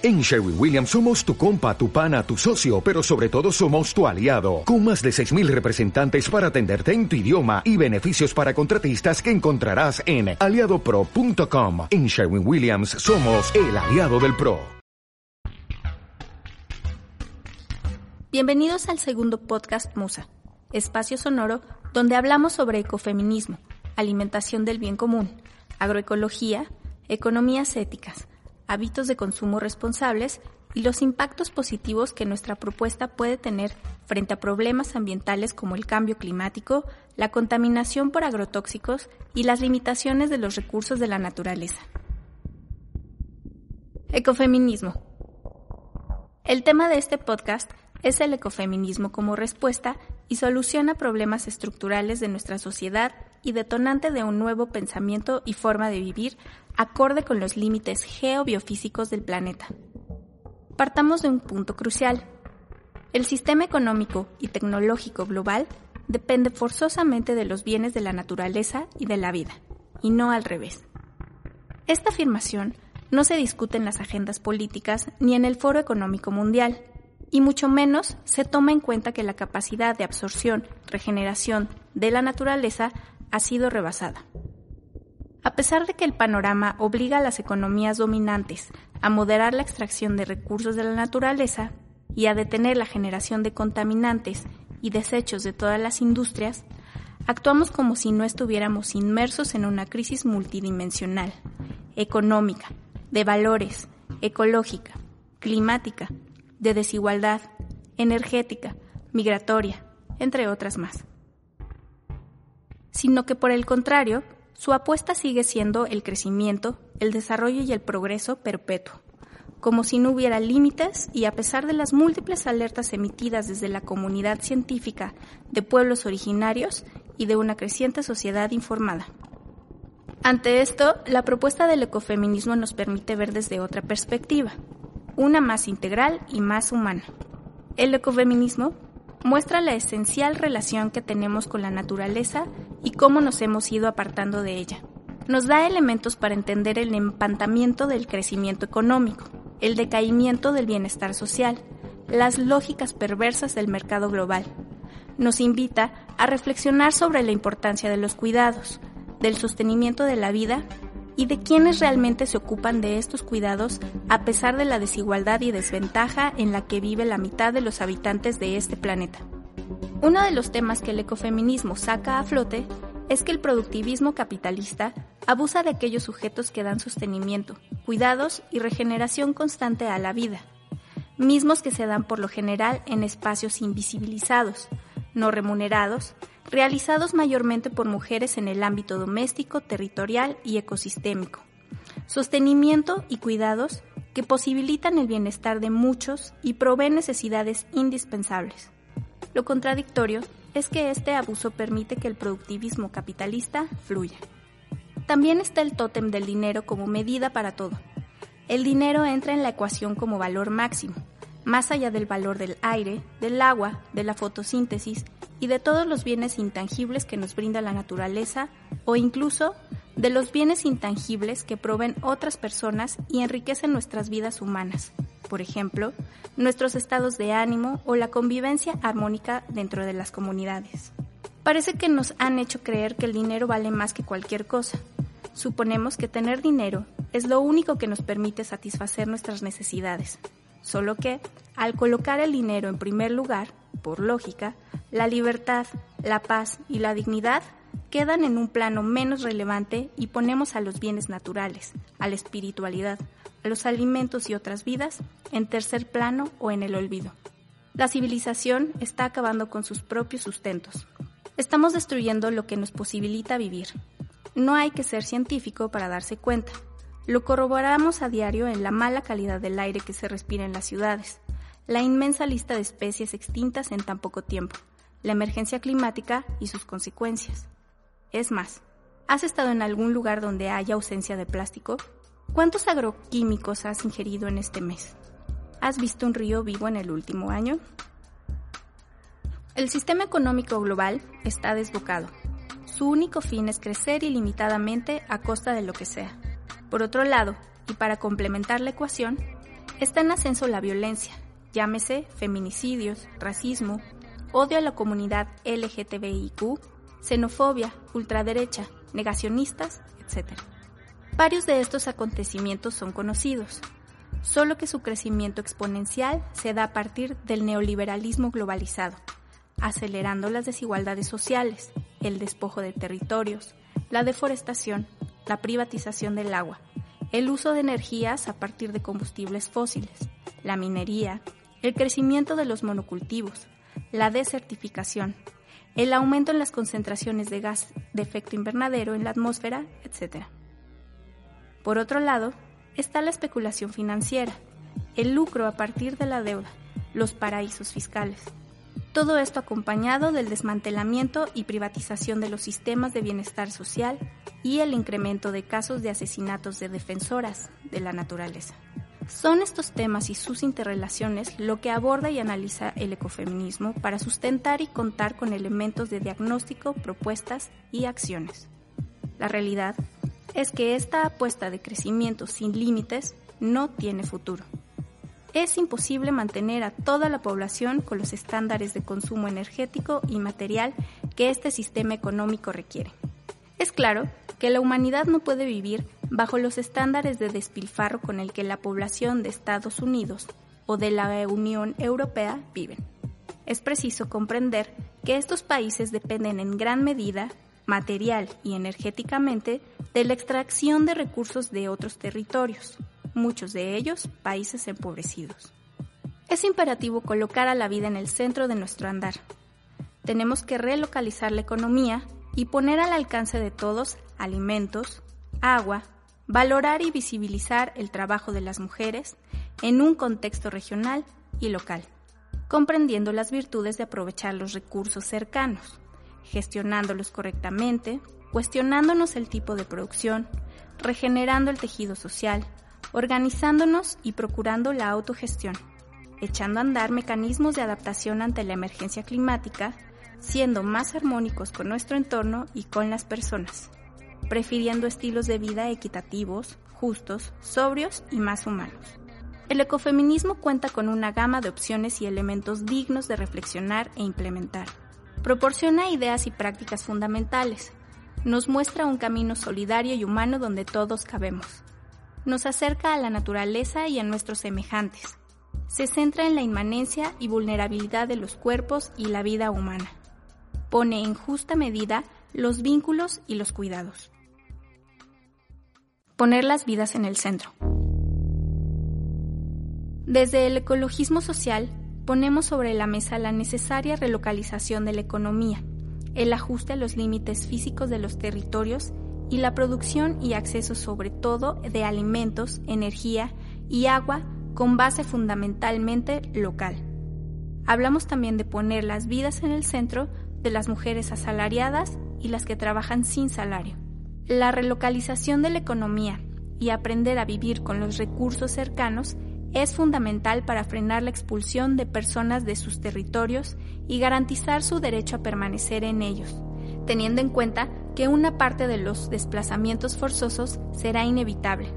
En Sherwin Williams somos tu compa, tu pana, tu socio, pero sobre todo somos tu aliado, con más de 6.000 representantes para atenderte en tu idioma y beneficios para contratistas que encontrarás en aliadopro.com. En Sherwin Williams somos el aliado del PRO. Bienvenidos al segundo podcast Musa, espacio sonoro donde hablamos sobre ecofeminismo, alimentación del bien común, agroecología, economías éticas hábitos de consumo responsables y los impactos positivos que nuestra propuesta puede tener frente a problemas ambientales como el cambio climático, la contaminación por agrotóxicos y las limitaciones de los recursos de la naturaleza. Ecofeminismo. El tema de este podcast es el ecofeminismo como respuesta y solución a problemas estructurales de nuestra sociedad y detonante de un nuevo pensamiento y forma de vivir acorde con los límites geobiofísicos del planeta. Partamos de un punto crucial. El sistema económico y tecnológico global depende forzosamente de los bienes de la naturaleza y de la vida, y no al revés. Esta afirmación no se discute en las agendas políticas ni en el Foro Económico Mundial, y mucho menos se toma en cuenta que la capacidad de absorción, regeneración de la naturaleza ha sido rebasada. A pesar de que el panorama obliga a las economías dominantes a moderar la extracción de recursos de la naturaleza y a detener la generación de contaminantes y desechos de todas las industrias, actuamos como si no estuviéramos inmersos en una crisis multidimensional, económica, de valores, ecológica, climática, de desigualdad, energética, migratoria, entre otras más. Sino que por el contrario, su apuesta sigue siendo el crecimiento, el desarrollo y el progreso perpetuo, como si no hubiera límites y a pesar de las múltiples alertas emitidas desde la comunidad científica de pueblos originarios y de una creciente sociedad informada. Ante esto, la propuesta del ecofeminismo nos permite ver desde otra perspectiva, una más integral y más humana. El ecofeminismo muestra la esencial relación que tenemos con la naturaleza y cómo nos hemos ido apartando de ella. Nos da elementos para entender el empantamiento del crecimiento económico, el decaimiento del bienestar social, las lógicas perversas del mercado global. Nos invita a reflexionar sobre la importancia de los cuidados, del sostenimiento de la vida y de quienes realmente se ocupan de estos cuidados a pesar de la desigualdad y desventaja en la que vive la mitad de los habitantes de este planeta. Uno de los temas que el ecofeminismo saca a flote es que el productivismo capitalista abusa de aquellos sujetos que dan sostenimiento, cuidados y regeneración constante a la vida, mismos que se dan por lo general en espacios invisibilizados, no remunerados, realizados mayormente por mujeres en el ámbito doméstico, territorial y ecosistémico. Sostenimiento y cuidados que posibilitan el bienestar de muchos y proveen necesidades indispensables. Lo contradictorio es que este abuso permite que el productivismo capitalista fluya. También está el tótem del dinero como medida para todo. El dinero entra en la ecuación como valor máximo, más allá del valor del aire, del agua, de la fotosíntesis y de todos los bienes intangibles que nos brinda la naturaleza o incluso de los bienes intangibles que proveen otras personas y enriquecen nuestras vidas humanas, por ejemplo, nuestros estados de ánimo o la convivencia armónica dentro de las comunidades. Parece que nos han hecho creer que el dinero vale más que cualquier cosa. Suponemos que tener dinero es lo único que nos permite satisfacer nuestras necesidades, solo que, al colocar el dinero en primer lugar, por lógica, la libertad, la paz y la dignidad quedan en un plano menos relevante y ponemos a los bienes naturales, a la espiritualidad, a los alimentos y otras vidas en tercer plano o en el olvido. La civilización está acabando con sus propios sustentos. Estamos destruyendo lo que nos posibilita vivir. No hay que ser científico para darse cuenta. Lo corroboramos a diario en la mala calidad del aire que se respira en las ciudades, la inmensa lista de especies extintas en tan poco tiempo, la emergencia climática y sus consecuencias. Es más, ¿has estado en algún lugar donde haya ausencia de plástico? ¿Cuántos agroquímicos has ingerido en este mes? ¿Has visto un río vivo en el último año? El sistema económico global está desbocado. Su único fin es crecer ilimitadamente a costa de lo que sea. Por otro lado, y para complementar la ecuación, Está en ascenso la violencia, llámese feminicidios, racismo, odio a la comunidad LGTBIQ, xenofobia, ultraderecha, negacionistas, etc. Varios de estos acontecimientos son conocidos, solo que su crecimiento exponencial se da a partir del neoliberalismo globalizado, acelerando las desigualdades sociales, el despojo de territorios, la deforestación, la privatización del agua, el uso de energías a partir de combustibles fósiles, la minería, el crecimiento de los monocultivos, la desertificación, el aumento en las concentraciones de gas de efecto invernadero en la atmósfera, etc. Por otro lado, está la especulación financiera, el lucro a partir de la deuda, los paraísos fiscales. Todo esto acompañado del desmantelamiento y privatización de los sistemas de bienestar social y el incremento de casos de asesinatos de defensoras de la naturaleza. Son estos temas y sus interrelaciones lo que aborda y analiza el ecofeminismo para sustentar y contar con elementos de diagnóstico, propuestas y acciones. La realidad es que esta apuesta de crecimiento sin límites no tiene futuro. Es imposible mantener a toda la población con los estándares de consumo energético y material que este sistema económico requiere. Es claro que la humanidad no puede vivir bajo los estándares de despilfarro con el que la población de Estados Unidos o de la Unión Europea viven. Es preciso comprender que estos países dependen en gran medida, material y energéticamente, de la extracción de recursos de otros territorios, muchos de ellos países empobrecidos. Es imperativo colocar a la vida en el centro de nuestro andar. Tenemos que relocalizar la economía y poner al alcance de todos alimentos, agua, valorar y visibilizar el trabajo de las mujeres en un contexto regional y local, comprendiendo las virtudes de aprovechar los recursos cercanos, gestionándolos correctamente, cuestionándonos el tipo de producción, regenerando el tejido social, organizándonos y procurando la autogestión, echando a andar mecanismos de adaptación ante la emergencia climática, siendo más armónicos con nuestro entorno y con las personas prefiriendo estilos de vida equitativos, justos, sobrios y más humanos. El ecofeminismo cuenta con una gama de opciones y elementos dignos de reflexionar e implementar. Proporciona ideas y prácticas fundamentales. Nos muestra un camino solidario y humano donde todos cabemos. Nos acerca a la naturaleza y a nuestros semejantes. Se centra en la inmanencia y vulnerabilidad de los cuerpos y la vida humana. Pone en justa medida los vínculos y los cuidados poner las vidas en el centro. Desde el ecologismo social, ponemos sobre la mesa la necesaria relocalización de la economía, el ajuste a los límites físicos de los territorios y la producción y acceso sobre todo de alimentos, energía y agua con base fundamentalmente local. Hablamos también de poner las vidas en el centro de las mujeres asalariadas y las que trabajan sin salario. La relocalización de la economía y aprender a vivir con los recursos cercanos es fundamental para frenar la expulsión de personas de sus territorios y garantizar su derecho a permanecer en ellos, teniendo en cuenta que una parte de los desplazamientos forzosos será inevitable.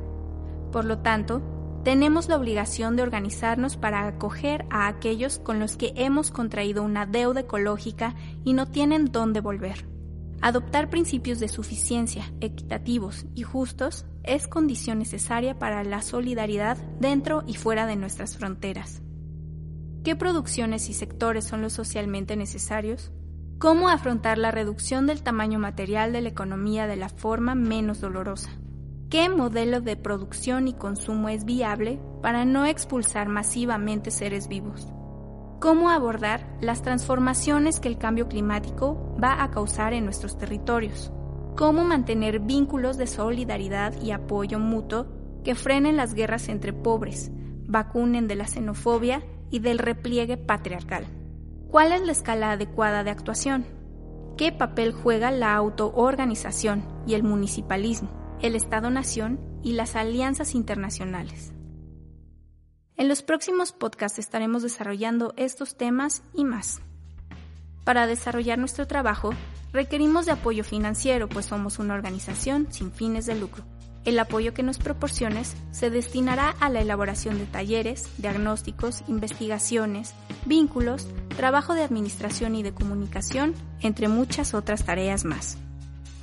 Por lo tanto, tenemos la obligación de organizarnos para acoger a aquellos con los que hemos contraído una deuda ecológica y no tienen dónde volver. Adoptar principios de suficiencia, equitativos y justos es condición necesaria para la solidaridad dentro y fuera de nuestras fronteras. ¿Qué producciones y sectores son los socialmente necesarios? ¿Cómo afrontar la reducción del tamaño material de la economía de la forma menos dolorosa? ¿Qué modelo de producción y consumo es viable para no expulsar masivamente seres vivos? Cómo abordar las transformaciones que el cambio climático va a causar en nuestros territorios, cómo mantener vínculos de solidaridad y apoyo mutuo que frenen las guerras entre pobres, vacunen de la xenofobia y del repliegue patriarcal. ¿Cuál es la escala adecuada de actuación? ¿Qué papel juega la autoorganización y el municipalismo, el Estado-Nación y las alianzas internacionales? En los próximos podcasts estaremos desarrollando estos temas y más. Para desarrollar nuestro trabajo, requerimos de apoyo financiero, pues somos una organización sin fines de lucro. El apoyo que nos proporciones se destinará a la elaboración de talleres, diagnósticos, investigaciones, vínculos, trabajo de administración y de comunicación, entre muchas otras tareas más.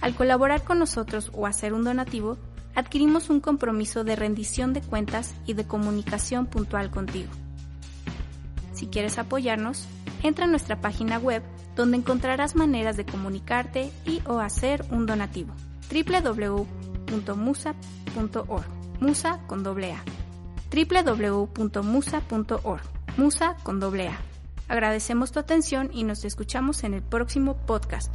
Al colaborar con nosotros o hacer un donativo, adquirimos un compromiso de rendición de cuentas y de comunicación puntual contigo. Si quieres apoyarnos, entra a nuestra página web donde encontrarás maneras de comunicarte y o hacer un donativo. www.musa.org Musa con doble A. www.musa.org Musa con doble A. Agradecemos tu atención y nos escuchamos en el próximo podcast.